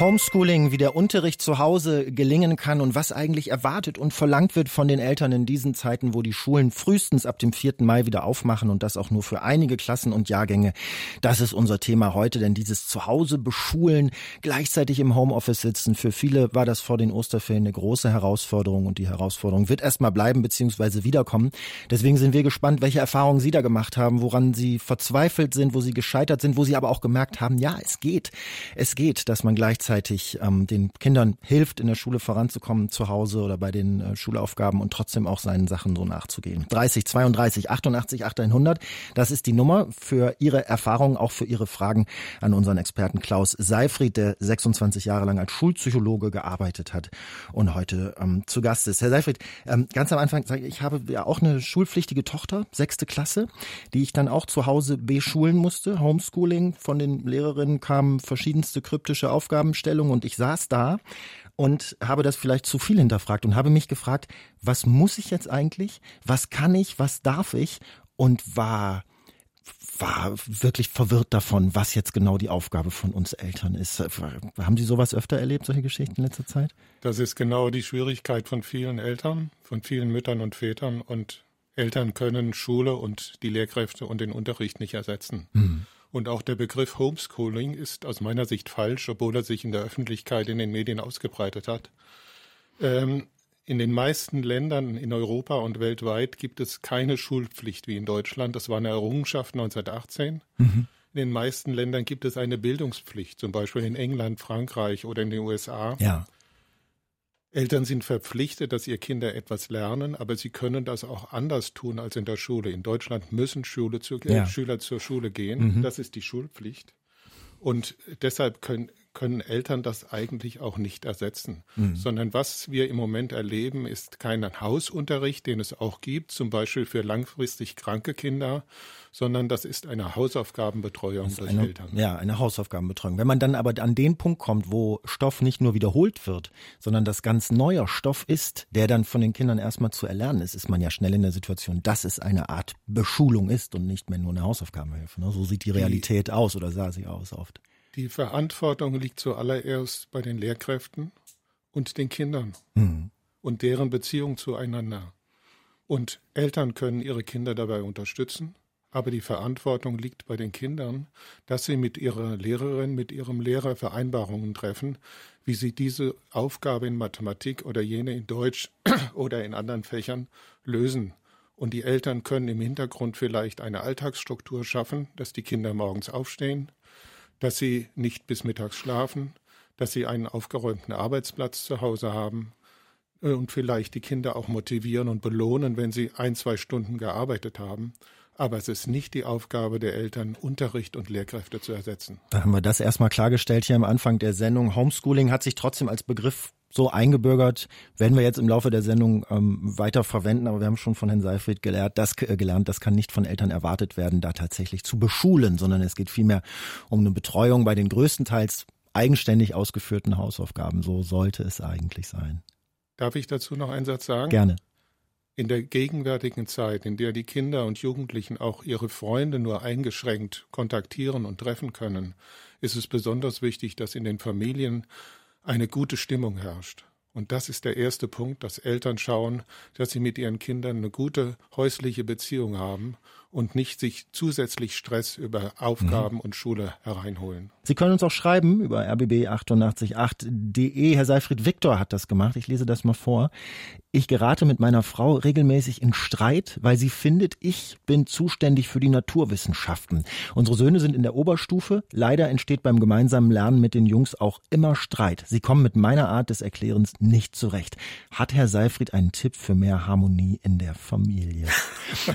Homeschooling, wie der Unterricht zu Hause gelingen kann und was eigentlich erwartet und verlangt wird von den Eltern in diesen Zeiten, wo die Schulen frühestens ab dem 4. Mai wieder aufmachen und das auch nur für einige Klassen und Jahrgänge. Das ist unser Thema heute, denn dieses Zuhause beschulen, gleichzeitig im Homeoffice sitzen, für viele war das vor den Osterferien eine große Herausforderung und die Herausforderung wird erstmal bleiben bzw. wiederkommen. Deswegen sind wir gespannt, welche Erfahrungen Sie da gemacht haben, woran Sie verzweifelt sind, wo Sie gescheitert sind, wo Sie aber auch gemerkt haben, ja, es geht. Es geht, dass man gleichzeitig gleichzeitig ähm, den Kindern hilft, in der Schule voranzukommen, zu Hause oder bei den äh, Schulaufgaben und trotzdem auch seinen Sachen so nachzugehen. 30 32 88 100, das ist die Nummer für Ihre Erfahrungen, auch für Ihre Fragen an unseren Experten Klaus Seifried, der 26 Jahre lang als Schulpsychologe gearbeitet hat und heute ähm, zu Gast ist. Herr Seifried, ähm, ganz am Anfang sage ich, ich habe ja auch eine schulpflichtige Tochter, sechste Klasse, die ich dann auch zu Hause beschulen musste. Homeschooling von den Lehrerinnen kamen verschiedenste kryptische Aufgaben Aufgabenstellung und ich saß da und habe das vielleicht zu viel hinterfragt und habe mich gefragt, was muss ich jetzt eigentlich? Was kann ich? Was darf ich? Und war war wirklich verwirrt davon, was jetzt genau die Aufgabe von uns Eltern ist. Haben Sie sowas öfter erlebt, solche Geschichten in letzter Zeit? Das ist genau die Schwierigkeit von vielen Eltern, von vielen Müttern und Vätern. Und Eltern können Schule und die Lehrkräfte und den Unterricht nicht ersetzen. Mhm. Und auch der Begriff Homeschooling ist aus meiner Sicht falsch, obwohl er sich in der Öffentlichkeit, in den Medien ausgebreitet hat. Ähm, in den meisten Ländern in Europa und weltweit gibt es keine Schulpflicht wie in Deutschland. Das war eine Errungenschaft 1918. Mhm. In den meisten Ländern gibt es eine Bildungspflicht, zum Beispiel in England, Frankreich oder in den USA. Ja. Eltern sind verpflichtet, dass ihr Kinder etwas lernen, aber sie können das auch anders tun als in der Schule. In Deutschland müssen Schule zu, ja. Schüler zur Schule gehen. Mhm. Das ist die Schulpflicht. Und deshalb können, können Eltern das eigentlich auch nicht ersetzen, mhm. sondern was wir im Moment erleben, ist kein Hausunterricht, den es auch gibt, zum Beispiel für langfristig kranke Kinder, sondern das ist eine Hausaufgabenbetreuung durch eine, Eltern. Ja, eine Hausaufgabenbetreuung. Wenn man dann aber an den Punkt kommt, wo Stoff nicht nur wiederholt wird, sondern das ganz neuer Stoff ist, der dann von den Kindern erstmal zu erlernen ist, ist man ja schnell in der Situation, dass es eine Art Beschulung ist und nicht mehr nur eine Hausaufgabenhilfe. Ne? So sieht die Realität die, aus oder sah sie aus oft. Die Verantwortung liegt zuallererst bei den Lehrkräften und den Kindern mhm. und deren Beziehung zueinander. Und Eltern können ihre Kinder dabei unterstützen, aber die Verantwortung liegt bei den Kindern, dass sie mit ihrer Lehrerin, mit ihrem Lehrer Vereinbarungen treffen, wie sie diese Aufgabe in Mathematik oder jene in Deutsch oder in anderen Fächern lösen. Und die Eltern können im Hintergrund vielleicht eine Alltagsstruktur schaffen, dass die Kinder morgens aufstehen, dass sie nicht bis mittags schlafen, dass sie einen aufgeräumten Arbeitsplatz zu Hause haben äh, und vielleicht die Kinder auch motivieren und belohnen, wenn sie ein, zwei Stunden gearbeitet haben. Aber es ist nicht die Aufgabe der Eltern, Unterricht und Lehrkräfte zu ersetzen. Da haben wir das erstmal klargestellt hier am Anfang der Sendung. Homeschooling hat sich trotzdem als Begriff so eingebürgert, werden wir jetzt im Laufe der Sendung ähm, weiter verwenden, aber wir haben schon von Herrn Seifried gelernt das, äh, gelernt, das kann nicht von Eltern erwartet werden, da tatsächlich zu beschulen, sondern es geht vielmehr um eine Betreuung bei den größtenteils eigenständig ausgeführten Hausaufgaben. So sollte es eigentlich sein. Darf ich dazu noch einen Satz sagen? Gerne. In der gegenwärtigen Zeit, in der die Kinder und Jugendlichen auch ihre Freunde nur eingeschränkt kontaktieren und treffen können, ist es besonders wichtig, dass in den Familien eine gute Stimmung herrscht. Und das ist der erste Punkt, dass Eltern schauen, dass sie mit ihren Kindern eine gute häusliche Beziehung haben und nicht sich zusätzlich Stress über Aufgaben mhm. und Schule hereinholen. Sie können uns auch schreiben über rbb888.de. Herr Seifried Viktor hat das gemacht. Ich lese das mal vor. Ich gerate mit meiner Frau regelmäßig in Streit, weil sie findet, ich bin zuständig für die Naturwissenschaften. Unsere Söhne sind in der Oberstufe. Leider entsteht beim gemeinsamen Lernen mit den Jungs auch immer Streit. Sie kommen mit meiner Art des Erklärens nicht zurecht. Hat Herr Seifried einen Tipp für mehr Harmonie in der Familie?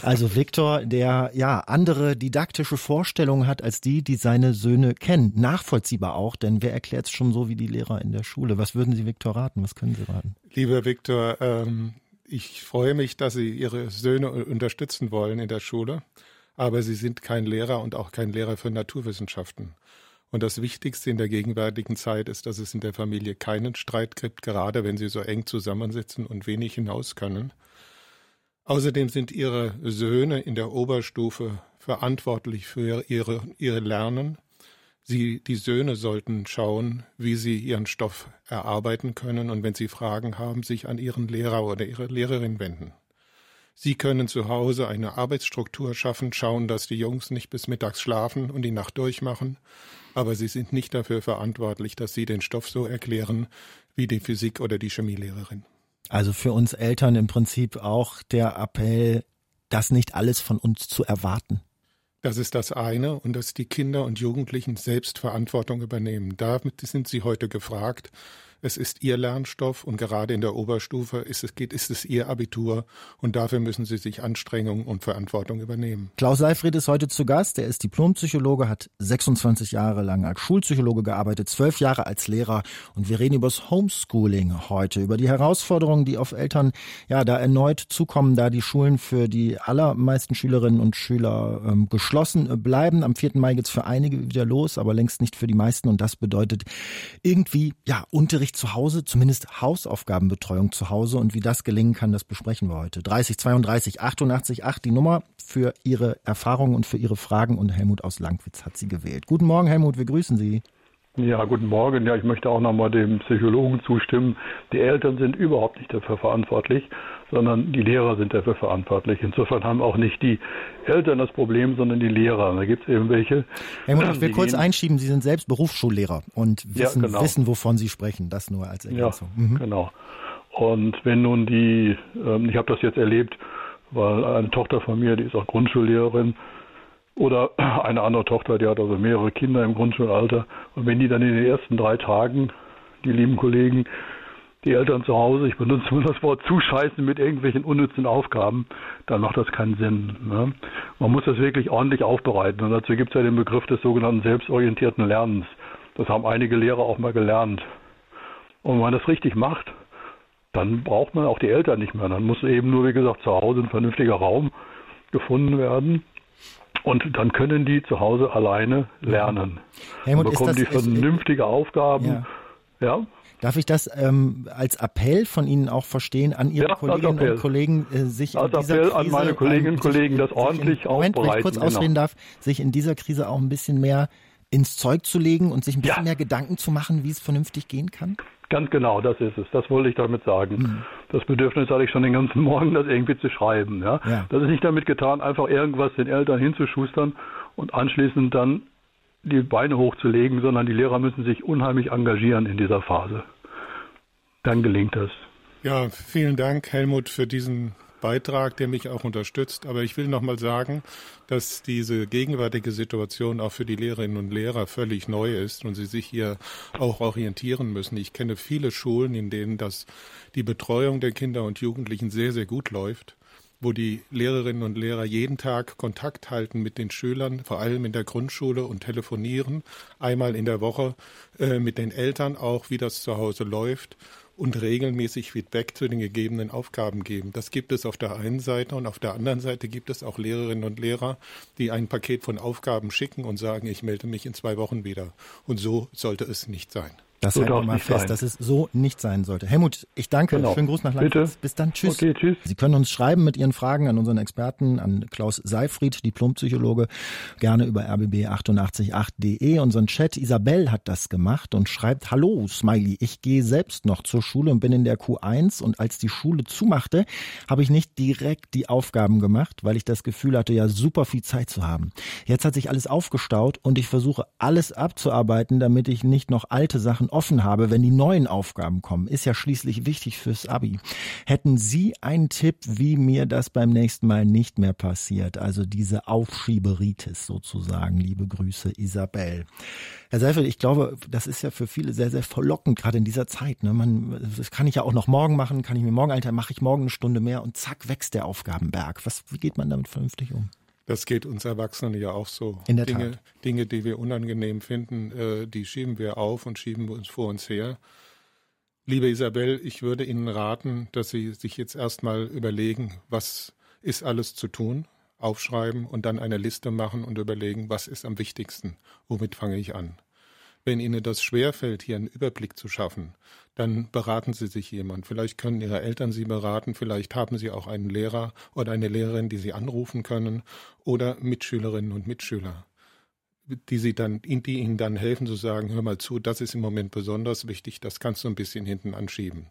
Also Viktor, der ja andere didaktische Vorstellungen hat als die, die seine Söhne kennen. Nachvollziehbar auch, denn wer erklärt es schon so wie die Lehrer in der Schule? Was würden Sie Viktor raten? Was können Sie raten? Lieber Viktor, ähm, ich freue mich, dass Sie Ihre Söhne unterstützen wollen in der Schule, aber Sie sind kein Lehrer und auch kein Lehrer für Naturwissenschaften. Und das Wichtigste in der gegenwärtigen Zeit ist, dass es in der Familie keinen Streit gibt, gerade wenn sie so eng zusammensitzen und wenig hinaus können. Außerdem sind ihre Söhne in der Oberstufe verantwortlich für ihre, ihre Lernen. Sie, die Söhne sollten schauen, wie sie ihren Stoff erarbeiten können und wenn sie Fragen haben, sich an ihren Lehrer oder ihre Lehrerin wenden. Sie können zu Hause eine Arbeitsstruktur schaffen, schauen, dass die Jungs nicht bis mittags schlafen und die Nacht durchmachen, aber sie sind nicht dafür verantwortlich, dass sie den Stoff so erklären wie die Physik- oder die Chemielehrerin. Also für uns Eltern im Prinzip auch der Appell, das nicht alles von uns zu erwarten. Das ist das eine und dass die Kinder und Jugendlichen selbst Verantwortung übernehmen. Damit sind sie heute gefragt. Es ist ihr Lernstoff und gerade in der Oberstufe ist es, geht, ist es ihr Abitur und dafür müssen sie sich Anstrengung und Verantwortung übernehmen. Klaus Seifried ist heute zu Gast. Er ist Diplompsychologe, hat 26 Jahre lang als Schulpsychologe gearbeitet, zwölf Jahre als Lehrer und wir reden über das Homeschooling heute, über die Herausforderungen, die auf Eltern ja da erneut zukommen, da die Schulen für die allermeisten Schülerinnen und Schüler ähm, geschlossen bleiben. Am 4. Mai geht's für einige wieder los, aber längst nicht für die meisten und das bedeutet irgendwie ja Unterricht zu Hause, zumindest Hausaufgabenbetreuung zu Hause und wie das gelingen kann, das besprechen wir heute. 30 32 88 8 die Nummer für Ihre Erfahrungen und für Ihre Fragen und Helmut aus Langwitz hat sie gewählt. Guten Morgen, Helmut, wir grüßen Sie. Ja, guten Morgen. Ja, ich möchte auch nochmal dem Psychologen zustimmen. Die Eltern sind überhaupt nicht dafür verantwortlich, sondern die Lehrer sind dafür verantwortlich. Insofern haben auch nicht die Eltern das Problem, sondern die Lehrer. Da gibt es eben welche. Helmut, ich will kurz einschieben, Sie sind selbst Berufsschullehrer und wissen, ja, genau. wissen, wovon Sie sprechen. Das nur als Ergänzung. Ja, mhm. genau. Und wenn nun die, ähm, ich habe das jetzt erlebt, weil eine Tochter von mir, die ist auch Grundschullehrerin, oder eine andere Tochter, die hat also mehrere Kinder im Grundschulalter. Und wenn die dann in den ersten drei Tagen, die lieben Kollegen, die Eltern zu Hause, ich benutze nur das Wort zuscheißen mit irgendwelchen unnützen Aufgaben, dann macht das keinen Sinn. Ne? Man muss das wirklich ordentlich aufbereiten. Und dazu gibt es ja den Begriff des sogenannten selbstorientierten Lernens. Das haben einige Lehrer auch mal gelernt. Und wenn man das richtig macht, dann braucht man auch die Eltern nicht mehr. Dann muss eben nur, wie gesagt, zu Hause ein vernünftiger Raum gefunden werden, und dann können die zu Hause alleine lernen. Helmut, bekommen das, die vernünftige ist, Aufgaben. Ja. ja. Darf ich das ähm, als Appell von Ihnen auch verstehen an Ihre ja, Kolleginnen und Kollegen, äh, sich als in dieser Appell Krise, an meine Kolleginnen und Kollegen, das ordentlich in, Moment. Wenn ich kurz genau. ausreden darf, sich in dieser Krise auch ein bisschen mehr ins Zeug zu legen und sich ein bisschen ja. mehr Gedanken zu machen, wie es vernünftig gehen kann? Ganz genau, das ist es. Das wollte ich damit sagen. Mhm. Das Bedürfnis hatte ich schon den ganzen Morgen, das irgendwie zu schreiben. Ja? ja? Das ist nicht damit getan, einfach irgendwas den Eltern hinzuschustern und anschließend dann die Beine hochzulegen, sondern die Lehrer müssen sich unheimlich engagieren in dieser Phase. Dann gelingt das. Ja, vielen Dank, Helmut, für diesen Beitrag, der mich auch unterstützt. Aber ich will noch mal sagen, dass diese gegenwärtige Situation auch für die Lehrerinnen und Lehrer völlig neu ist und sie sich hier auch orientieren müssen. Ich kenne viele Schulen, in denen das, die Betreuung der Kinder und Jugendlichen sehr, sehr gut läuft wo die Lehrerinnen und Lehrer jeden Tag Kontakt halten mit den Schülern, vor allem in der Grundschule und telefonieren einmal in der Woche äh, mit den Eltern auch, wie das zu Hause läuft und regelmäßig Feedback zu den gegebenen Aufgaben geben. Das gibt es auf der einen Seite und auf der anderen Seite gibt es auch Lehrerinnen und Lehrer, die ein Paket von Aufgaben schicken und sagen, ich melde mich in zwei Wochen wieder. Und so sollte es nicht sein. Das halten wir mal fest, sein. dass es so nicht sein sollte. Helmut, ich danke. Genau. Schönen Gruß nach Leipzig. Bis dann. Tschüss. Okay, tschüss. Sie können uns schreiben mit Ihren Fragen an unseren Experten, an Klaus Seifried, Diplompsychologe, gerne über rbb888.de. Unseren Chat. Isabel hat das gemacht und schreibt, Hallo, Smiley, ich gehe selbst noch zur Schule und bin in der Q1 und als die Schule zumachte, habe ich nicht direkt die Aufgaben gemacht, weil ich das Gefühl hatte, ja super viel Zeit zu haben. Jetzt hat sich alles aufgestaut und ich versuche alles abzuarbeiten, damit ich nicht noch alte Sachen offen habe, wenn die neuen Aufgaben kommen, ist ja schließlich wichtig fürs Abi. Hätten Sie einen Tipp, wie mir das beim nächsten Mal nicht mehr passiert? Also diese Aufschieberitis sozusagen. Liebe Grüße, Isabel. Herr Seifel, ich glaube, das ist ja für viele sehr, sehr verlockend, gerade in dieser Zeit. Ne? Man, das kann ich ja auch noch morgen machen, kann ich mir morgen, Alter, mache ich morgen eine Stunde mehr und zack, wächst der Aufgabenberg. Was, wie geht man damit vernünftig um? Das geht uns Erwachsenen ja auch so. In der Dinge, Tat. Dinge, die wir unangenehm finden, äh, die schieben wir auf und schieben uns vor uns her. Liebe Isabel, ich würde Ihnen raten, dass Sie sich jetzt erstmal überlegen, was ist alles zu tun, aufschreiben und dann eine Liste machen und überlegen, was ist am wichtigsten, womit fange ich an. Wenn Ihnen das schwerfällt, hier einen Überblick zu schaffen, dann beraten Sie sich jemand. Vielleicht können Ihre Eltern Sie beraten, vielleicht haben Sie auch einen Lehrer oder eine Lehrerin, die Sie anrufen können oder Mitschülerinnen und Mitschüler, die Sie dann, die Ihnen dann helfen zu sagen, hör mal zu, das ist im Moment besonders wichtig, das kannst du ein bisschen hinten anschieben.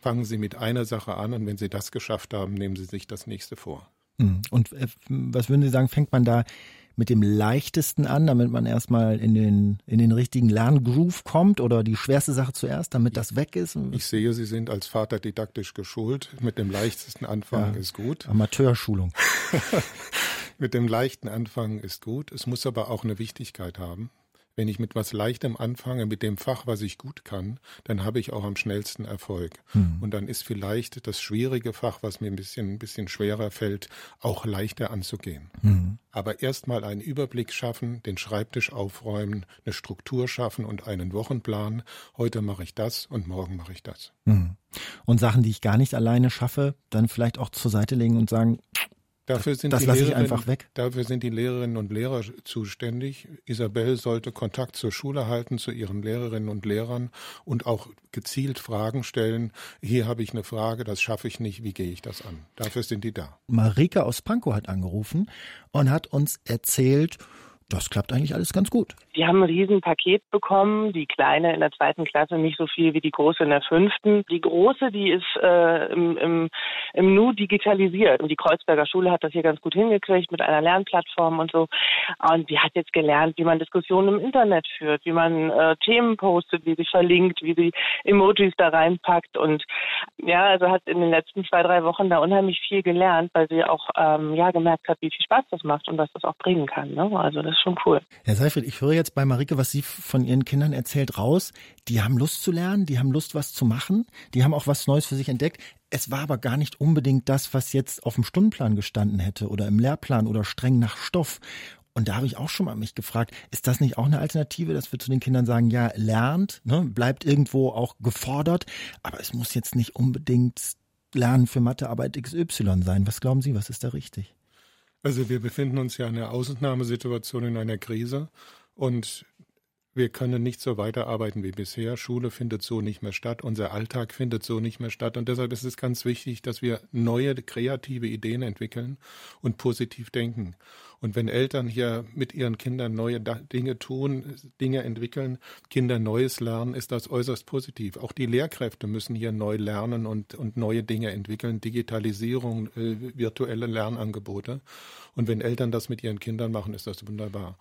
Fangen Sie mit einer Sache an und wenn Sie das geschafft haben, nehmen Sie sich das nächste vor. Hm. Und äh, was würden Sie sagen, fängt man da mit dem leichtesten an, damit man erstmal in den, in den richtigen Lerngroove kommt oder die schwerste Sache zuerst, damit das weg ist? Ich sehe, Sie sind als Vater didaktisch geschult. Mit dem leichtesten Anfang ja, ist gut. Amateurschulung. mit dem leichten Anfang ist gut. Es muss aber auch eine Wichtigkeit haben. Wenn ich mit was Leichtem anfange, mit dem Fach, was ich gut kann, dann habe ich auch am schnellsten Erfolg. Hm. Und dann ist vielleicht das schwierige Fach, was mir ein bisschen, ein bisschen schwerer fällt, auch leichter anzugehen. Hm. Aber erstmal einen Überblick schaffen, den Schreibtisch aufräumen, eine Struktur schaffen und einen Wochenplan. Heute mache ich das und morgen mache ich das. Hm. Und Sachen, die ich gar nicht alleine schaffe, dann vielleicht auch zur Seite legen und sagen, Dafür sind, das die einfach weg. dafür sind die Lehrerinnen und Lehrer zuständig. Isabel sollte Kontakt zur Schule halten, zu ihren Lehrerinnen und Lehrern und auch gezielt Fragen stellen. Hier habe ich eine Frage, das schaffe ich nicht, wie gehe ich das an? Dafür sind die da. Marika aus Pankow hat angerufen und hat uns erzählt, das klappt eigentlich alles ganz gut. Die haben ein Riesenpaket bekommen. Die Kleine in der zweiten Klasse nicht so viel wie die Große in der fünften. Die Große, die ist äh, im, im, im Nu digitalisiert. Und die Kreuzberger Schule hat das hier ganz gut hingekriegt mit einer Lernplattform und so. Und die hat jetzt gelernt, wie man Diskussionen im Internet führt, wie man äh, Themen postet, wie sie verlinkt, wie sie Emojis da reinpackt. Und ja, also hat in den letzten zwei, drei Wochen da unheimlich viel gelernt, weil sie auch ähm, ja gemerkt hat, wie viel Spaß das macht und was das auch bringen kann. Ne? Also das ist schon cool. Herr Seifert, ich höre jetzt bei Marike, was Sie von Ihren Kindern erzählt, raus. Die haben Lust zu lernen, die haben Lust, was zu machen, die haben auch was Neues für sich entdeckt. Es war aber gar nicht unbedingt das, was jetzt auf dem Stundenplan gestanden hätte oder im Lehrplan oder streng nach Stoff. Und da habe ich auch schon mal mich gefragt, ist das nicht auch eine Alternative, dass wir zu den Kindern sagen, ja, lernt, ne, bleibt irgendwo auch gefordert, aber es muss jetzt nicht unbedingt Lernen für Mathearbeit XY sein. Was glauben Sie, was ist da richtig? Also wir befinden uns ja in einer Ausnahmesituation, in einer Krise. Und wir können nicht so weiterarbeiten wie bisher. Schule findet so nicht mehr statt, unser Alltag findet so nicht mehr statt und deshalb ist es ganz wichtig, dass wir neue kreative Ideen entwickeln und positiv denken. Und wenn Eltern hier mit ihren Kindern neue Dinge tun, Dinge entwickeln, Kinder Neues lernen, ist das äußerst positiv. Auch die Lehrkräfte müssen hier neu lernen und, und neue Dinge entwickeln, Digitalisierung, äh, virtuelle Lernangebote. Und wenn Eltern das mit ihren Kindern machen, ist das wunderbar.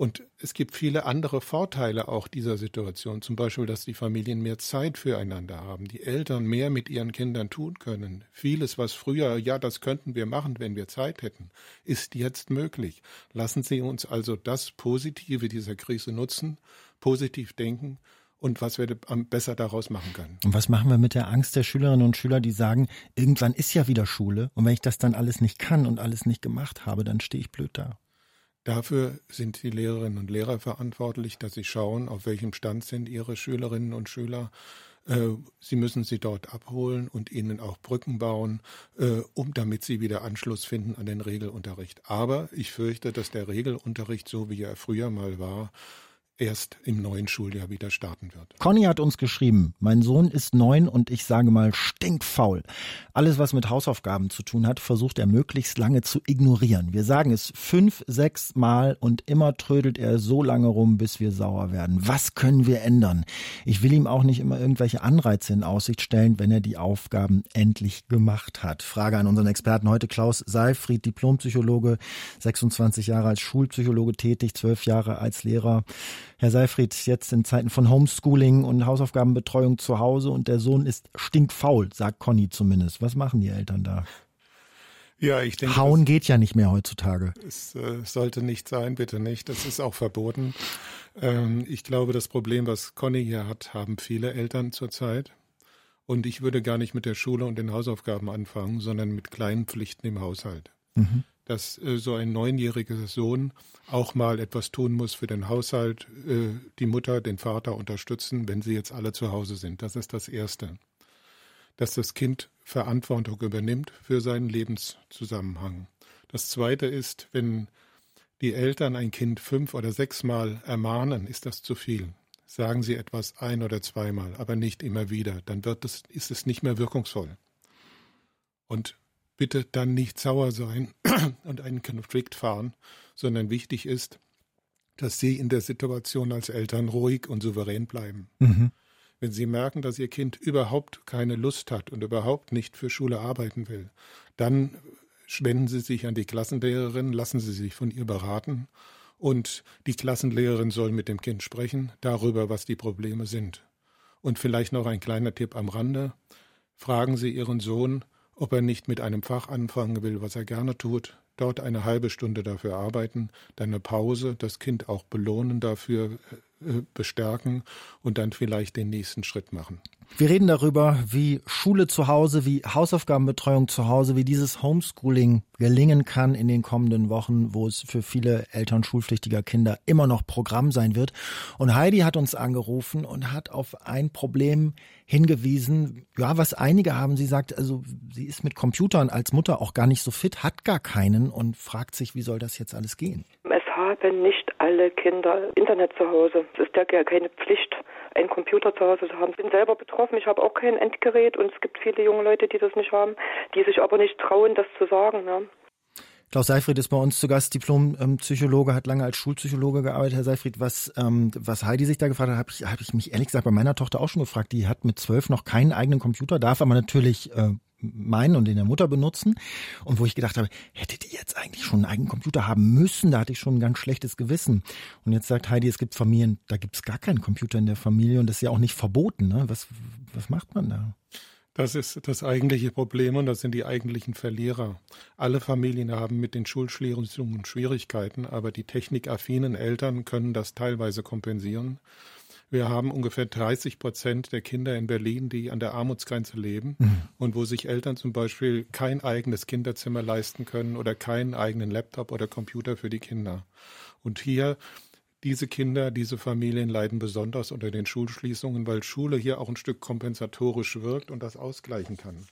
Und es gibt viele andere Vorteile auch dieser Situation. Zum Beispiel, dass die Familien mehr Zeit füreinander haben, die Eltern mehr mit ihren Kindern tun können. Vieles, was früher, ja, das könnten wir machen, wenn wir Zeit hätten, ist jetzt möglich. Lassen Sie uns also das Positive dieser Krise nutzen, positiv denken und was wir besser daraus machen können. Und was machen wir mit der Angst der Schülerinnen und Schüler, die sagen, irgendwann ist ja wieder Schule und wenn ich das dann alles nicht kann und alles nicht gemacht habe, dann stehe ich blöd da. Dafür sind die Lehrerinnen und Lehrer verantwortlich, dass sie schauen, auf welchem Stand sind ihre Schülerinnen und Schüler. Äh, sie müssen sie dort abholen und ihnen auch Brücken bauen, äh, um damit sie wieder Anschluss finden an den Regelunterricht. Aber ich fürchte, dass der Regelunterricht, so wie er früher mal war, erst im neuen Schuljahr wieder starten wird. Conny hat uns geschrieben, mein Sohn ist neun und ich sage mal stinkfaul. Alles, was mit Hausaufgaben zu tun hat, versucht er möglichst lange zu ignorieren. Wir sagen es fünf, sechs Mal und immer trödelt er so lange rum, bis wir sauer werden. Was können wir ändern? Ich will ihm auch nicht immer irgendwelche Anreize in Aussicht stellen, wenn er die Aufgaben endlich gemacht hat. Frage an unseren Experten heute Klaus Seifried, Diplompsychologe, 26 Jahre als Schulpsychologe tätig, zwölf Jahre als Lehrer. Herr Seifried, jetzt in Zeiten von Homeschooling und Hausaufgabenbetreuung zu Hause und der Sohn ist stinkfaul, sagt Conny zumindest. Was machen die Eltern da? Ja, ich denke. Hauen geht ja nicht mehr heutzutage. Es äh, sollte nicht sein, bitte nicht. Das ist auch verboten. Ähm, ich glaube, das Problem, was Conny hier hat, haben viele Eltern zurzeit. Und ich würde gar nicht mit der Schule und den Hausaufgaben anfangen, sondern mit kleinen Pflichten im Haushalt. Mhm dass äh, so ein neunjähriger Sohn auch mal etwas tun muss für den Haushalt, äh, die Mutter, den Vater unterstützen, wenn sie jetzt alle zu Hause sind. Das ist das Erste. Dass das Kind Verantwortung übernimmt für seinen Lebenszusammenhang. Das Zweite ist, wenn die Eltern ein Kind fünf oder sechs Mal ermahnen, ist das zu viel. sagen Sie etwas ein oder zweimal, aber nicht immer wieder. Dann wird es, ist es nicht mehr wirkungsvoll. Und bitte dann nicht sauer sein und einen Konflikt fahren, sondern wichtig ist, dass Sie in der Situation als Eltern ruhig und souverän bleiben. Mhm. Wenn Sie merken, dass Ihr Kind überhaupt keine Lust hat und überhaupt nicht für Schule arbeiten will, dann wenden Sie sich an die Klassenlehrerin, lassen Sie sich von ihr beraten und die Klassenlehrerin soll mit dem Kind sprechen darüber, was die Probleme sind. Und vielleicht noch ein kleiner Tipp am Rande. Fragen Sie Ihren Sohn, ob er nicht mit einem Fach anfangen will, was er gerne tut, dort eine halbe Stunde dafür arbeiten, dann eine Pause, das Kind auch belohnen dafür, bestärken und dann vielleicht den nächsten Schritt machen. Wir reden darüber, wie Schule zu Hause, wie Hausaufgabenbetreuung zu Hause, wie dieses Homeschooling gelingen kann in den kommenden Wochen, wo es für viele Eltern schulpflichtiger Kinder immer noch Programm sein wird. Und Heidi hat uns angerufen und hat auf ein Problem hingewiesen, ja, was einige haben. Sie sagt, also sie ist mit Computern als Mutter auch gar nicht so fit, hat gar keinen und fragt sich, wie soll das jetzt alles gehen? Haben nicht alle Kinder Internet zu Hause. Es ist ja keine Pflicht einen Computer zu Hause zu haben. Ich bin selber betroffen, ich habe auch kein Endgerät und es gibt viele junge Leute, die das nicht haben, die sich aber nicht trauen, das zu sagen. Ne? Klaus Seifried ist bei uns zu Gast, Diplompsychologe, hat lange als Schulpsychologe gearbeitet. Herr Seifried, was, ähm, was Heidi sich da gefragt hat, habe ich, hab ich mich ehrlich gesagt bei meiner Tochter auch schon gefragt. Die hat mit zwölf noch keinen eigenen Computer, darf aber natürlich äh, meinen und den der Mutter benutzen. Und wo ich gedacht habe, hätte die jetzt eigentlich schon einen eigenen Computer haben müssen, da hatte ich schon ein ganz schlechtes Gewissen. Und jetzt sagt Heidi, es gibt Familien, da gibt es gar keinen Computer in der Familie und das ist ja auch nicht verboten. Ne? Was, was macht man da? Das ist das eigentliche Problem und das sind die eigentlichen Verlierer. Alle Familien haben mit den Schulschließungen Schwierigkeiten, aber die technikaffinen Eltern können das teilweise kompensieren. Wir haben ungefähr 30 Prozent der Kinder in Berlin, die an der Armutsgrenze leben mhm. und wo sich Eltern zum Beispiel kein eigenes Kinderzimmer leisten können oder keinen eigenen Laptop oder Computer für die Kinder. Und hier diese Kinder, diese Familien leiden besonders unter den Schulschließungen, weil Schule hier auch ein Stück kompensatorisch wirkt und das ausgleichen kann.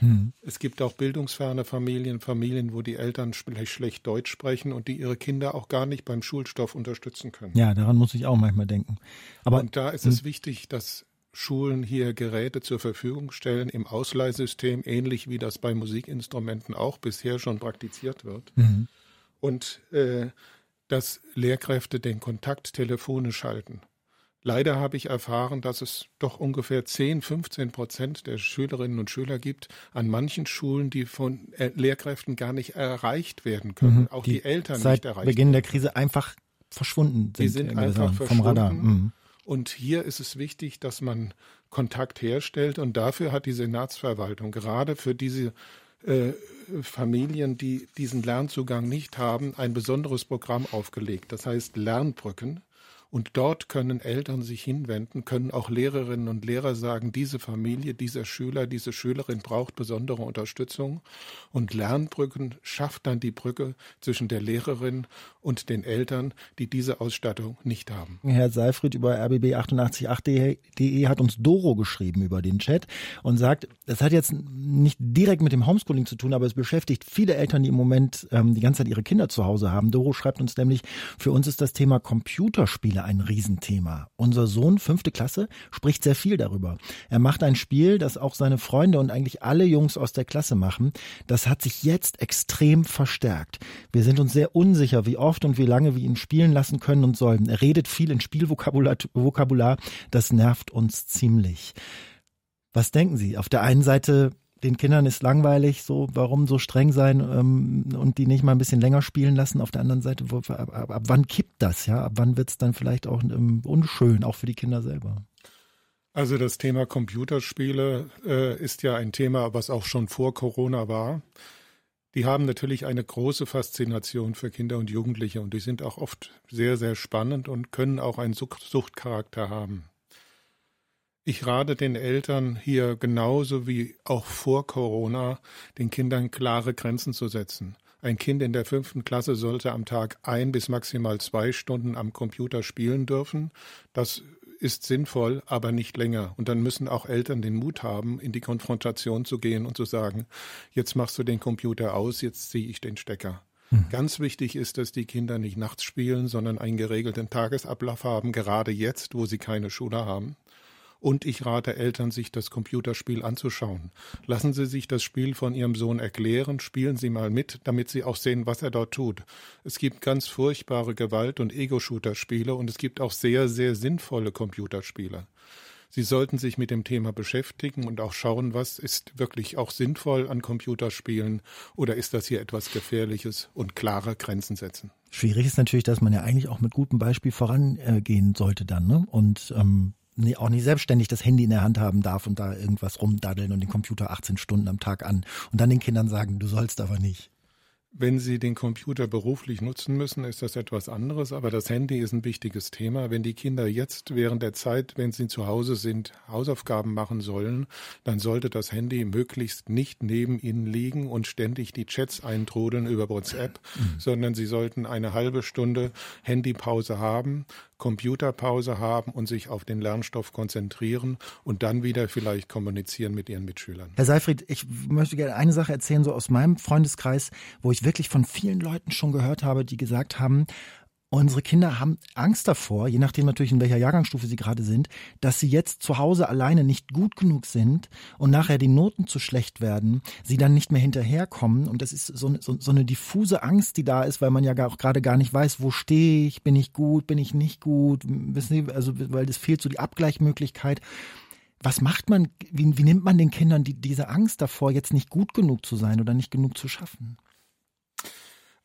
Hm. Es gibt auch bildungsferne Familien, Familien, wo die Eltern schlecht Deutsch sprechen und die ihre Kinder auch gar nicht beim Schulstoff unterstützen können. Ja, daran muss ich auch manchmal denken. Aber und da ist es hm. wichtig, dass Schulen hier Geräte zur Verfügung stellen im Ausleihsystem, ähnlich wie das bei Musikinstrumenten auch bisher schon praktiziert wird. Mhm. Und äh, dass Lehrkräfte den Kontakt telefonisch halten. Leider habe ich erfahren, dass es doch ungefähr 10, 15 Prozent der Schülerinnen und Schüler gibt an manchen Schulen, die von äh, Lehrkräften gar nicht erreicht werden können. Mhm, Auch die, die, Eltern seit nicht erreicht Beginn der Krise einfach verschwunden sind. Die sind einfach vom Radar. Mhm. Und hier ist es wichtig, dass man Kontakt herstellt. Und dafür hat die Senatsverwaltung gerade für diese äh, Familien, die diesen Lernzugang nicht haben, ein besonderes Programm aufgelegt. Das heißt Lernbrücken. Und dort können Eltern sich hinwenden, können auch Lehrerinnen und Lehrer sagen, diese Familie, dieser Schüler, diese Schülerin braucht besondere Unterstützung. Und Lernbrücken schafft dann die Brücke zwischen der Lehrerin und den Eltern, die diese Ausstattung nicht haben. Herr Seifried über rbb888.de hat uns Doro geschrieben über den Chat und sagt, es hat jetzt nicht direkt mit dem Homeschooling zu tun, aber es beschäftigt viele Eltern, die im Moment ähm, die ganze Zeit ihre Kinder zu Hause haben. Doro schreibt uns nämlich, für uns ist das Thema Computerspiele Spiele ein Riesenthema. Unser Sohn, fünfte Klasse, spricht sehr viel darüber. Er macht ein Spiel, das auch seine Freunde und eigentlich alle Jungs aus der Klasse machen. Das hat sich jetzt extrem verstärkt. Wir sind uns sehr unsicher, wie oft und wie lange wir ihn spielen lassen können und sollen. Er redet viel in Spielvokabular. Das nervt uns ziemlich. Was denken Sie? Auf der einen Seite den Kindern ist langweilig, so warum so streng sein ähm, und die nicht mal ein bisschen länger spielen lassen. Auf der anderen Seite, wo, ab, ab, ab, wann kippt das? Ja, ab wann wird es dann vielleicht auch ähm, unschön, auch für die Kinder selber? Also das Thema Computerspiele äh, ist ja ein Thema, was auch schon vor Corona war. Die haben natürlich eine große Faszination für Kinder und Jugendliche und die sind auch oft sehr, sehr spannend und können auch einen Suchtcharakter haben. Ich rate den Eltern hier genauso wie auch vor Corona, den Kindern klare Grenzen zu setzen. Ein Kind in der fünften Klasse sollte am Tag ein bis maximal zwei Stunden am Computer spielen dürfen. Das ist sinnvoll, aber nicht länger. Und dann müssen auch Eltern den Mut haben, in die Konfrontation zu gehen und zu sagen, jetzt machst du den Computer aus, jetzt ziehe ich den Stecker. Mhm. Ganz wichtig ist, dass die Kinder nicht nachts spielen, sondern einen geregelten Tagesablauf haben, gerade jetzt, wo sie keine Schule haben. Und ich rate Eltern, sich das Computerspiel anzuschauen. Lassen Sie sich das Spiel von Ihrem Sohn erklären, spielen Sie mal mit, damit Sie auch sehen, was er dort tut. Es gibt ganz furchtbare Gewalt- und Ego-Shooter-Spiele und es gibt auch sehr, sehr sinnvolle Computerspiele. Sie sollten sich mit dem Thema beschäftigen und auch schauen, was ist wirklich auch sinnvoll an Computerspielen oder ist das hier etwas Gefährliches und klare Grenzen setzen. Schwierig ist natürlich, dass man ja eigentlich auch mit gutem Beispiel vorangehen sollte dann. Ne? Und ähm, auch nicht selbstständig das Handy in der Hand haben darf und da irgendwas rumdaddeln und den Computer 18 Stunden am Tag an und dann den Kindern sagen, du sollst aber nicht. Wenn Sie den Computer beruflich nutzen müssen, ist das etwas anderes, aber das Handy ist ein wichtiges Thema. Wenn die Kinder jetzt während der Zeit, wenn sie zu Hause sind, Hausaufgaben machen sollen, dann sollte das Handy möglichst nicht neben ihnen liegen und ständig die Chats eintrudeln über WhatsApp, mhm. sondern sie sollten eine halbe Stunde Handypause haben, Computerpause haben und sich auf den Lernstoff konzentrieren und dann wieder vielleicht kommunizieren mit ihren Mitschülern. Herr Seifried, ich möchte gerne eine Sache erzählen, so aus meinem Freundeskreis, wo ich wirklich von vielen Leuten schon gehört habe, die gesagt haben, Unsere Kinder haben Angst davor, je nachdem natürlich in welcher Jahrgangsstufe sie gerade sind, dass sie jetzt zu Hause alleine nicht gut genug sind und nachher die Noten zu schlecht werden, sie dann nicht mehr hinterherkommen. Und das ist so, so, so eine diffuse Angst, die da ist, weil man ja auch gerade gar nicht weiß, wo stehe ich, bin ich gut, bin ich nicht gut, wissen Sie, also weil es fehlt so die Abgleichmöglichkeit. Was macht man, wie, wie nimmt man den Kindern die, diese Angst davor, jetzt nicht gut genug zu sein oder nicht genug zu schaffen?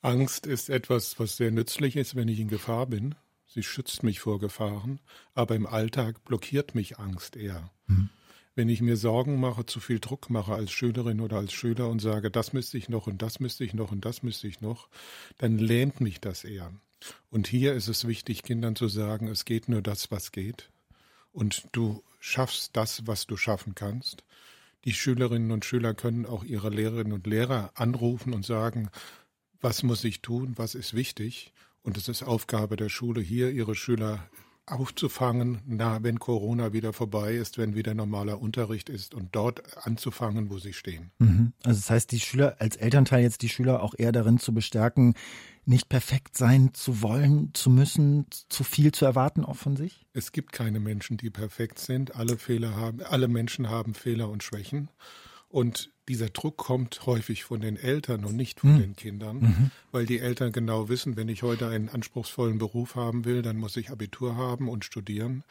Angst ist etwas, was sehr nützlich ist, wenn ich in Gefahr bin. Sie schützt mich vor Gefahren, aber im Alltag blockiert mich Angst eher. Mhm. Wenn ich mir Sorgen mache, zu viel Druck mache als Schülerin oder als Schüler und sage, das müsste ich noch und das müsste ich noch und das müsste ich noch, dann lähmt mich das eher. Und hier ist es wichtig, Kindern zu sagen, es geht nur das, was geht. Und du schaffst das, was du schaffen kannst. Die Schülerinnen und Schüler können auch ihre Lehrerinnen und Lehrer anrufen und sagen, was muss ich tun, was ist wichtig. Und es ist Aufgabe der Schule, hier ihre Schüler aufzufangen, na, wenn Corona wieder vorbei ist, wenn wieder normaler Unterricht ist und dort anzufangen, wo sie stehen. Mhm. Also das heißt, die Schüler als Elternteil jetzt die Schüler auch eher darin zu bestärken, nicht perfekt sein zu wollen, zu müssen, zu viel zu erwarten auch von sich? Es gibt keine Menschen, die perfekt sind. Alle Fehler haben, alle Menschen haben Fehler und Schwächen. Und dieser Druck kommt häufig von den Eltern und nicht von mhm. den Kindern, mhm. weil die Eltern genau wissen, wenn ich heute einen anspruchsvollen Beruf haben will, dann muss ich Abitur haben und studieren.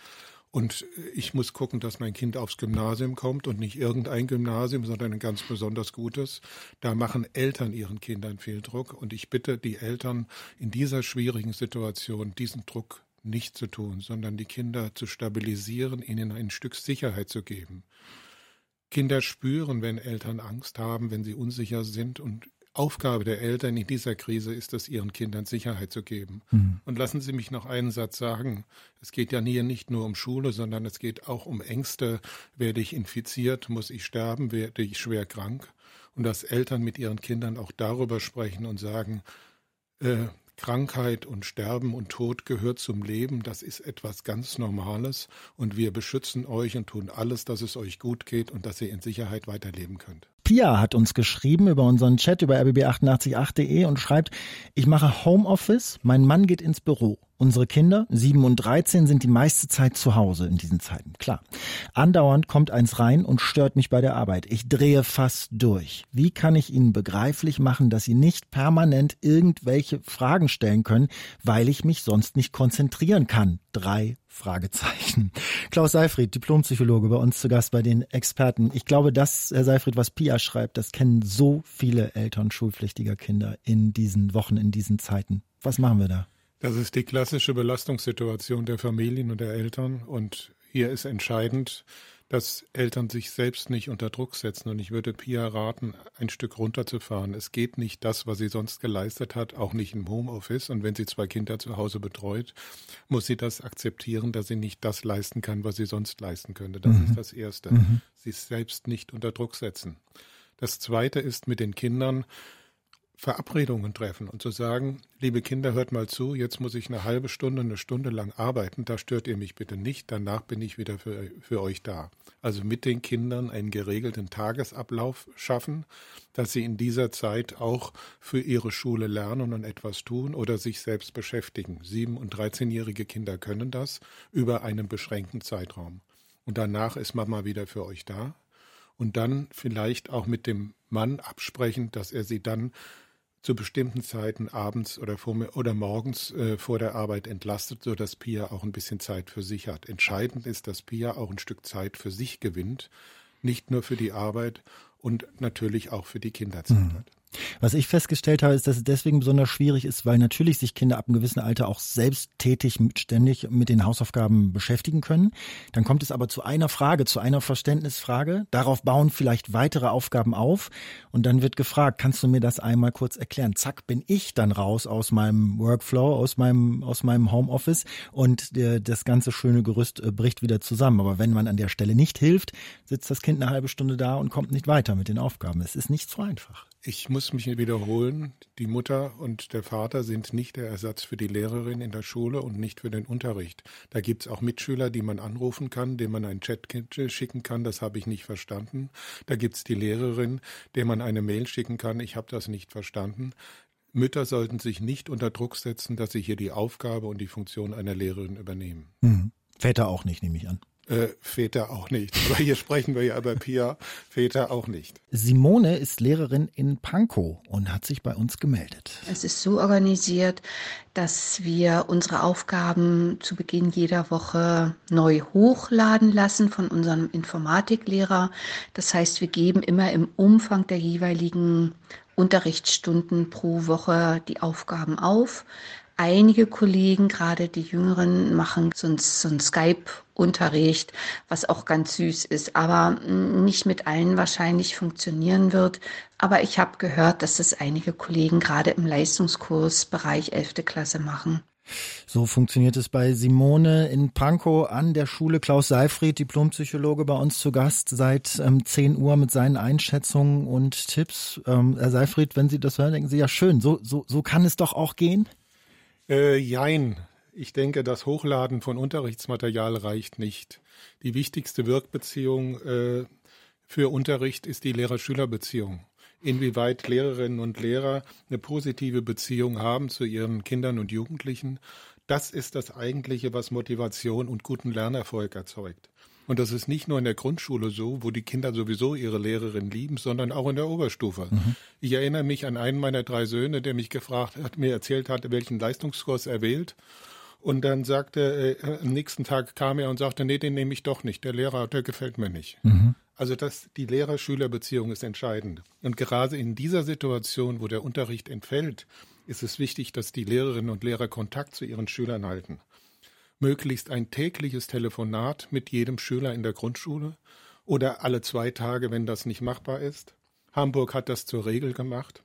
Und ich muss gucken, dass mein Kind aufs Gymnasium kommt und nicht irgendein Gymnasium, sondern ein ganz besonders gutes. Da machen Eltern ihren Kindern viel Druck. Und ich bitte die Eltern in dieser schwierigen Situation diesen Druck nicht zu tun, sondern die Kinder zu stabilisieren, ihnen ein Stück Sicherheit zu geben. Kinder spüren, wenn Eltern Angst haben, wenn sie unsicher sind. Und Aufgabe der Eltern in dieser Krise ist es, ihren Kindern Sicherheit zu geben. Mhm. Und lassen Sie mich noch einen Satz sagen. Es geht ja hier nicht nur um Schule, sondern es geht auch um Ängste. Werde ich infiziert? Muss ich sterben? Werde ich schwer krank? Und dass Eltern mit ihren Kindern auch darüber sprechen und sagen, äh, Krankheit und Sterben und Tod gehört zum Leben, das ist etwas ganz Normales und wir beschützen euch und tun alles, dass es euch gut geht und dass ihr in Sicherheit weiterleben könnt. Pia hat uns geschrieben über unseren Chat über rbb888.de und schreibt, ich mache Homeoffice, mein Mann geht ins Büro. Unsere Kinder, sieben und dreizehn, sind die meiste Zeit zu Hause in diesen Zeiten, klar. Andauernd kommt eins rein und stört mich bei der Arbeit. Ich drehe fast durch. Wie kann ich ihnen begreiflich machen, dass sie nicht permanent irgendwelche Fragen stellen können, weil ich mich sonst nicht konzentrieren kann? Drei Fragezeichen. Klaus Seifried, Diplompsychologe, bei uns zu Gast bei den Experten. Ich glaube, das, Herr Seifried, was Pia schreibt, das kennen so viele Eltern schulpflichtiger Kinder in diesen Wochen, in diesen Zeiten. Was machen wir da? Das ist die klassische Belastungssituation der Familien und der Eltern. Und hier ist entscheidend, dass Eltern sich selbst nicht unter Druck setzen. Und ich würde Pia raten, ein Stück runterzufahren. Es geht nicht das, was sie sonst geleistet hat, auch nicht im Homeoffice. Und wenn sie zwei Kinder zu Hause betreut, muss sie das akzeptieren, dass sie nicht das leisten kann, was sie sonst leisten könnte. Das mhm. ist das Erste. Mhm. Sie selbst nicht unter Druck setzen. Das Zweite ist mit den Kindern, Verabredungen treffen und zu sagen, liebe Kinder, hört mal zu, jetzt muss ich eine halbe Stunde, eine Stunde lang arbeiten, da stört ihr mich bitte nicht, danach bin ich wieder für, für euch da. Also mit den Kindern einen geregelten Tagesablauf schaffen, dass sie in dieser Zeit auch für ihre Schule lernen und etwas tun oder sich selbst beschäftigen. Sieben- und dreizehnjährige Kinder können das über einen beschränkten Zeitraum. Und danach ist Mama wieder für euch da. Und dann vielleicht auch mit dem Mann absprechen, dass er sie dann zu bestimmten Zeiten abends oder, vor, oder morgens äh, vor der Arbeit entlastet, sodass Pia auch ein bisschen Zeit für sich hat. Entscheidend ist, dass Pia auch ein Stück Zeit für sich gewinnt, nicht nur für die Arbeit und natürlich auch für die Kinderzeit mhm. hat. Was ich festgestellt habe, ist, dass es deswegen besonders schwierig ist, weil natürlich sich Kinder ab einem gewissen Alter auch selbsttätig ständig mit den Hausaufgaben beschäftigen können. Dann kommt es aber zu einer Frage, zu einer Verständnisfrage. Darauf bauen vielleicht weitere Aufgaben auf. Und dann wird gefragt, kannst du mir das einmal kurz erklären? Zack, bin ich dann raus aus meinem Workflow, aus meinem, aus meinem Homeoffice und der, das ganze schöne Gerüst äh, bricht wieder zusammen. Aber wenn man an der Stelle nicht hilft, sitzt das Kind eine halbe Stunde da und kommt nicht weiter mit den Aufgaben. Es ist nicht so einfach. Ich muss mich wiederholen. Die Mutter und der Vater sind nicht der Ersatz für die Lehrerin in der Schule und nicht für den Unterricht. Da gibt es auch Mitschüler, die man anrufen kann, dem man ein Chat schicken kann. Das habe ich nicht verstanden. Da gibt es die Lehrerin, der man eine Mail schicken kann. Ich habe das nicht verstanden. Mütter sollten sich nicht unter Druck setzen, dass sie hier die Aufgabe und die Funktion einer Lehrerin übernehmen. Mhm. Väter auch nicht, nehme ich an. Äh, Väter auch nicht. Aber hier sprechen wir ja über Pia, Väter auch nicht. Simone ist Lehrerin in Pankow und hat sich bei uns gemeldet. Es ist so organisiert, dass wir unsere Aufgaben zu Beginn jeder Woche neu hochladen lassen von unserem Informatiklehrer. Das heißt, wir geben immer im Umfang der jeweiligen Unterrichtsstunden pro Woche die Aufgaben auf. Einige Kollegen, gerade die Jüngeren, machen so ein, so ein Skype-Unterricht, was auch ganz süß ist, aber nicht mit allen wahrscheinlich funktionieren wird. Aber ich habe gehört, dass das einige Kollegen gerade im Leistungskursbereich 11. Klasse machen. So funktioniert es bei Simone in Pankow an der Schule. Klaus Seifried, Diplompsychologe, bei uns zu Gast seit ähm, 10 Uhr mit seinen Einschätzungen und Tipps. Ähm, Herr Seifried, wenn Sie das hören, denken Sie ja schön, so, so, so kann es doch auch gehen? Äh, jein. Ich denke, das Hochladen von Unterrichtsmaterial reicht nicht. Die wichtigste Wirkbeziehung äh, für Unterricht ist die Lehrer-Schüler-Beziehung. Inwieweit Lehrerinnen und Lehrer eine positive Beziehung haben zu ihren Kindern und Jugendlichen, das ist das Eigentliche, was Motivation und guten Lernerfolg erzeugt. Und das ist nicht nur in der Grundschule so, wo die Kinder sowieso ihre Lehrerin lieben, sondern auch in der Oberstufe. Mhm. Ich erinnere mich an einen meiner drei Söhne, der mich gefragt hat, mir erzählt hatte, welchen Leistungskurs er wählt. Und dann sagte, äh, am nächsten Tag kam er und sagte, nee, den nehme ich doch nicht. Der Lehrer, der gefällt mir nicht. Mhm. Also das, die Lehrer-Schüler-Beziehung ist entscheidend. Und gerade in dieser Situation, wo der Unterricht entfällt, ist es wichtig, dass die Lehrerinnen und Lehrer Kontakt zu ihren Schülern halten möglichst ein tägliches Telefonat mit jedem Schüler in der Grundschule oder alle zwei Tage, wenn das nicht machbar ist. Hamburg hat das zur Regel gemacht.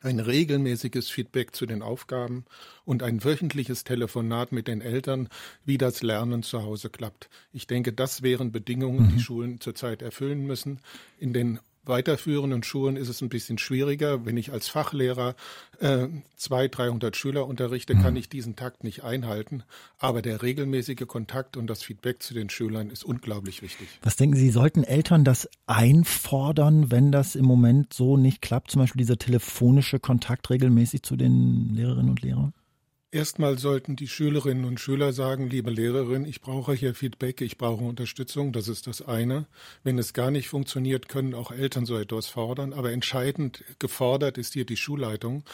Ein regelmäßiges Feedback zu den Aufgaben und ein wöchentliches Telefonat mit den Eltern, wie das Lernen zu Hause klappt. Ich denke, das wären Bedingungen, die mhm. Schulen zurzeit erfüllen müssen. In den weiterführenden Schulen ist es ein bisschen schwieriger. Wenn ich als Fachlehrer äh, 200, 300 Schüler unterrichte, mhm. kann ich diesen Takt nicht einhalten. Aber der regelmäßige Kontakt und das Feedback zu den Schülern ist unglaublich wichtig. Was denken Sie, sollten Eltern das einfordern, wenn das im Moment so nicht klappt? Zum Beispiel dieser telefonische Kontakt regelmäßig zu den Lehrerinnen und Lehrern? Erstmal sollten die Schülerinnen und Schüler sagen, liebe Lehrerin, ich brauche hier Feedback, ich brauche Unterstützung, das ist das eine. Wenn es gar nicht funktioniert, können auch Eltern so etwas fordern, aber entscheidend gefordert ist hier die Schulleitung.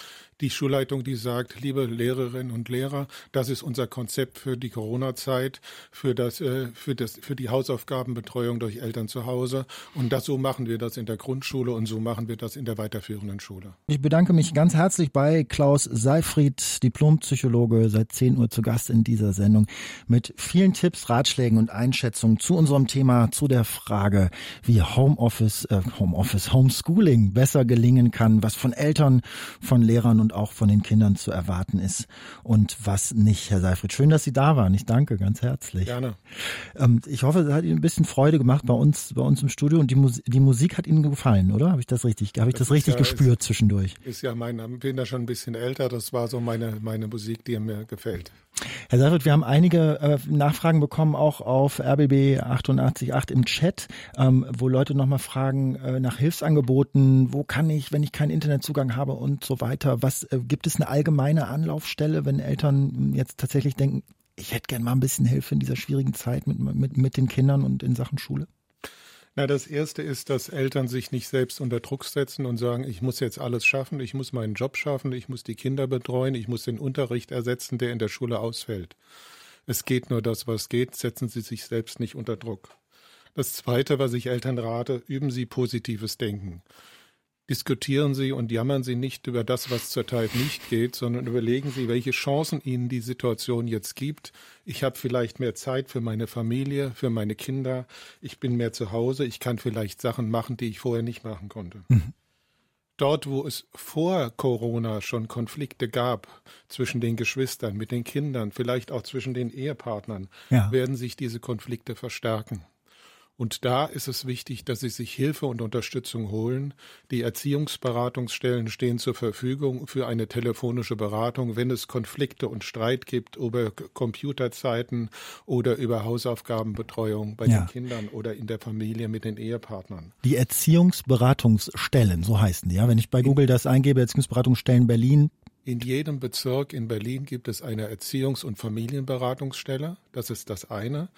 Die Schulleitung, die sagt, liebe Lehrerinnen und Lehrer, das ist unser Konzept für die Corona-Zeit, für das, äh, für das, für die Hausaufgabenbetreuung durch Eltern zu Hause. Und das, so machen wir das in der Grundschule und so machen wir das in der weiterführenden Schule. Ich bedanke mich ganz herzlich bei Klaus Seifried, Diplompsychologe Psychologe, seit 10 Uhr zu Gast in dieser Sendung mit vielen Tipps, Ratschlägen und Einschätzungen zu unserem Thema, zu der Frage, wie Homeoffice, äh, Homeoffice, Homeschooling besser gelingen kann, was von Eltern, von Lehrern und auch von den Kindern zu erwarten ist und was nicht. Herr Seifried, schön, dass Sie da waren. Ich danke ganz herzlich. Gerne. Ähm, ich hoffe, es hat Ihnen ein bisschen Freude gemacht bei uns, bei uns im Studio und die, Mus die Musik hat Ihnen gefallen, oder? Habe ich das richtig, habe ich das, das richtig ja, gespürt ist, zwischendurch? Ist ja mein, bin da schon ein bisschen älter. Das war so meine, meine Musik, die mir gefällt. Herr Seifert, wir haben einige äh, Nachfragen bekommen, auch auf RBB 888 im Chat, ähm, wo Leute nochmal fragen äh, nach Hilfsangeboten, wo kann ich, wenn ich keinen Internetzugang habe und so weiter. Was äh, gibt es eine allgemeine Anlaufstelle, wenn Eltern jetzt tatsächlich denken, ich hätte gern mal ein bisschen Hilfe in dieser schwierigen Zeit mit, mit, mit den Kindern und in Sachen Schule? Na, das erste ist, dass Eltern sich nicht selbst unter Druck setzen und sagen, ich muss jetzt alles schaffen, ich muss meinen Job schaffen, ich muss die Kinder betreuen, ich muss den Unterricht ersetzen, der in der Schule ausfällt. Es geht nur das, was geht, setzen Sie sich selbst nicht unter Druck. Das zweite, was ich Eltern rate, üben Sie positives Denken diskutieren Sie und jammern Sie nicht über das, was zurzeit nicht geht, sondern überlegen Sie, welche Chancen Ihnen die Situation jetzt gibt. Ich habe vielleicht mehr Zeit für meine Familie, für meine Kinder. Ich bin mehr zu Hause. Ich kann vielleicht Sachen machen, die ich vorher nicht machen konnte. Mhm. Dort, wo es vor Corona schon Konflikte gab zwischen den Geschwistern, mit den Kindern, vielleicht auch zwischen den Ehepartnern, ja. werden sich diese Konflikte verstärken. Und da ist es wichtig, dass Sie sich Hilfe und Unterstützung holen. Die Erziehungsberatungsstellen stehen zur Verfügung für eine telefonische Beratung, wenn es Konflikte und Streit gibt über Computerzeiten oder über Hausaufgabenbetreuung bei ja. den Kindern oder in der Familie mit den Ehepartnern. Die Erziehungsberatungsstellen, so heißen die, ja. Wenn ich bei Google das eingebe, Erziehungsberatungsstellen Berlin, in jedem Bezirk in Berlin gibt es eine Erziehungs- und Familienberatungsstelle. Das ist das eine.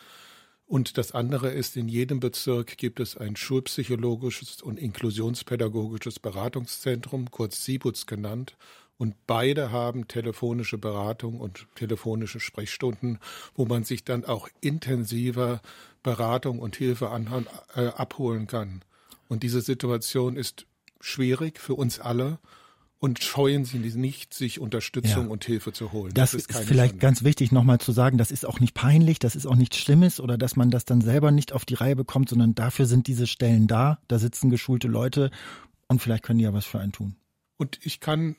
Und das andere ist, in jedem Bezirk gibt es ein schulpsychologisches und inklusionspädagogisches Beratungszentrum, kurz SIBUZ genannt. Und beide haben telefonische Beratung und telefonische Sprechstunden, wo man sich dann auch intensiver Beratung und Hilfe anhand, äh, abholen kann. Und diese Situation ist schwierig für uns alle und scheuen Sie nicht, sich Unterstützung ja. und Hilfe zu holen. Das, das ist, ist vielleicht Schande. ganz wichtig nochmal zu sagen, das ist auch nicht peinlich, das ist auch nichts Schlimmes oder dass man das dann selber nicht auf die Reihe bekommt, sondern dafür sind diese Stellen da, da sitzen geschulte Leute und vielleicht können die ja was für einen tun. Und ich kann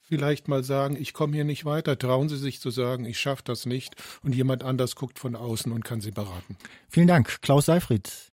vielleicht mal sagen, ich komme hier nicht weiter. Trauen Sie sich zu sagen, ich schaffe das nicht und jemand anders guckt von außen und kann Sie beraten. Vielen Dank, Klaus Seifried.